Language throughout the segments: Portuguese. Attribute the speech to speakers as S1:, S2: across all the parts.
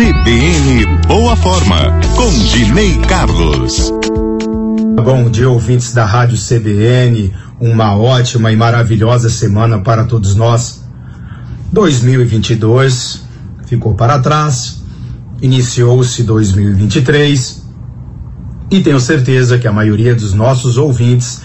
S1: CBN Boa Forma, com Dinei Carlos.
S2: Bom dia, ouvintes da Rádio CBN. Uma ótima e maravilhosa semana para todos nós. 2022 ficou para trás, iniciou-se 2023 e tenho certeza que a maioria dos nossos ouvintes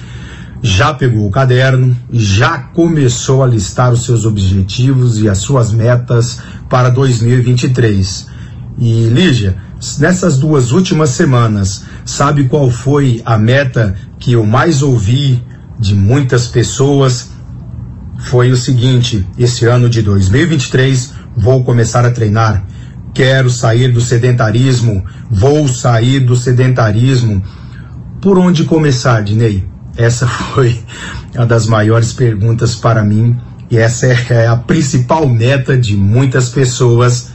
S2: já pegou o caderno, já começou a listar os seus objetivos e as suas metas para 2023. E Lígia, nessas duas últimas semanas, sabe qual foi a meta que eu mais ouvi de muitas pessoas? Foi o seguinte: esse ano de 2023 vou começar a treinar. Quero sair do sedentarismo, vou sair do sedentarismo. Por onde começar, Dinei? Essa foi uma das maiores perguntas para mim e essa é a principal meta de muitas pessoas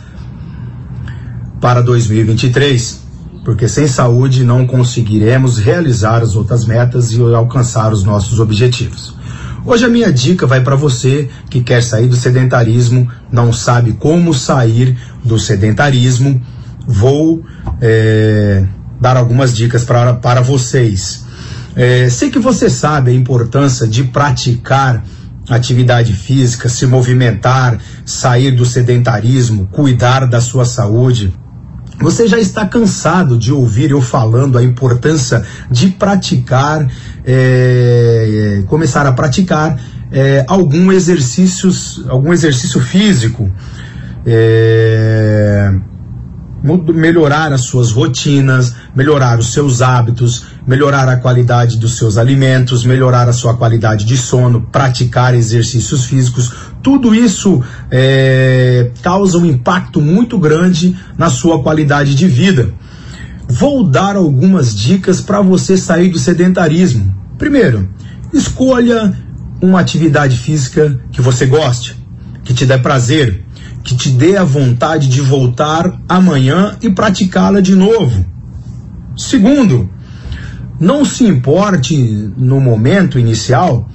S2: para 2023, porque sem saúde não conseguiremos realizar as outras metas e alcançar os nossos objetivos. Hoje a minha dica vai para você que quer sair do sedentarismo, não sabe como sair do sedentarismo. Vou é, dar algumas dicas para, para vocês. É, sei que você sabe a importância de praticar atividade física, se movimentar, sair do sedentarismo, cuidar da sua saúde. Você já está cansado de ouvir eu falando a importância de praticar, é, começar a praticar é, algum exercícios, algum exercício físico. É, melhorar as suas rotinas, melhorar os seus hábitos, melhorar a qualidade dos seus alimentos, melhorar a sua qualidade de sono, praticar exercícios físicos, tudo isso é, causa um impacto muito grande na sua qualidade de vida. Vou dar algumas dicas para você sair do sedentarismo. Primeiro, escolha uma atividade física que você goste, que te dê prazer que te dê a vontade de voltar amanhã e praticá-la de novo. Segundo, não se importe no momento inicial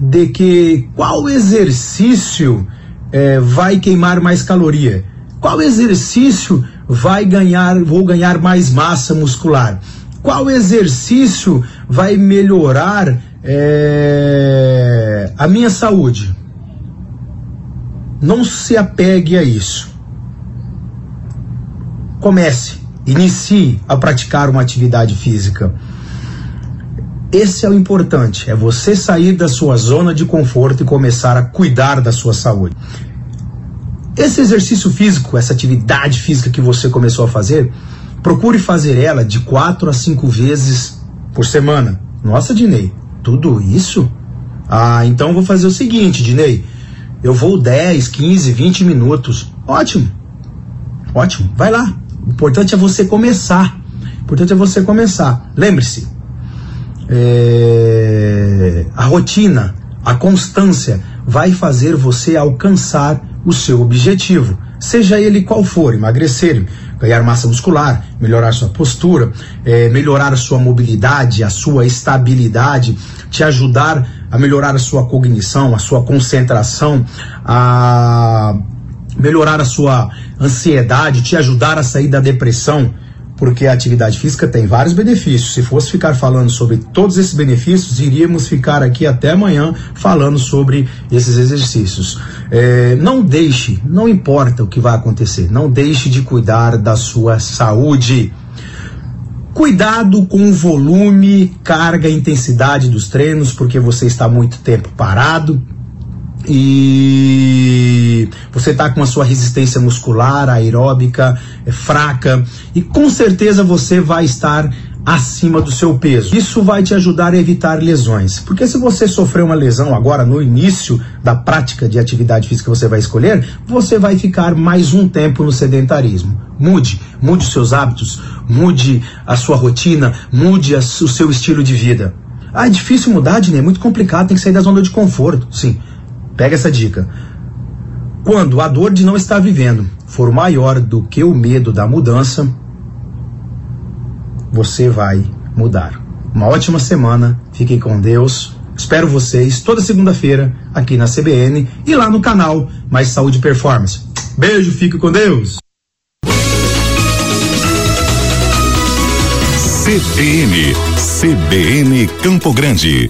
S2: de que qual exercício é, vai queimar mais caloria, qual exercício vai ganhar, vou ganhar mais massa muscular, qual exercício vai melhorar é, a minha saúde. Não se apegue a isso. Comece, inicie a praticar uma atividade física. Esse é o importante, é você sair da sua zona de conforto e começar a cuidar da sua saúde. Esse exercício físico, essa atividade física que você começou a fazer, procure fazer ela de quatro a cinco vezes por semana. Nossa, Dinei, tudo isso? Ah, então vou fazer o seguinte, Dinei. Eu vou 10, 15, 20 minutos. Ótimo. Ótimo. Vai lá. O importante é você começar. O importante é você começar. Lembre-se, é, a rotina, a constância vai fazer você alcançar o seu objetivo, seja ele qual for, emagrecer, ganhar massa muscular, melhorar sua postura, é, melhorar sua mobilidade, a sua estabilidade, te ajudar a melhorar a sua cognição, a sua concentração, a melhorar a sua ansiedade, te ajudar a sair da depressão, porque a atividade física tem vários benefícios. Se fosse ficar falando sobre todos esses benefícios, iríamos ficar aqui até amanhã falando sobre esses exercícios. É, não deixe, não importa o que vai acontecer, não deixe de cuidar da sua saúde. Cuidado com o volume, carga e intensidade dos treinos, porque você está muito tempo parado e você está com a sua resistência muscular, aeróbica é fraca e com certeza você vai estar acima do seu peso. Isso vai te ajudar a evitar lesões, porque se você sofrer uma lesão agora no início da prática de atividade física que você vai escolher, você vai ficar mais um tempo no sedentarismo. Mude, mude os seus hábitos, mude a sua rotina, mude o seu estilo de vida. Ah, é difícil mudar, né? É muito complicado, tem que sair da zona de conforto. Sim, Pega essa dica. Quando a dor de não estar vivendo for maior do que o medo da mudança, você vai mudar. Uma ótima semana, fiquem com Deus. Espero vocês toda segunda-feira aqui na CBN e lá no canal Mais Saúde Performance. Beijo, fique com Deus.
S1: CBN, CBN Campo Grande.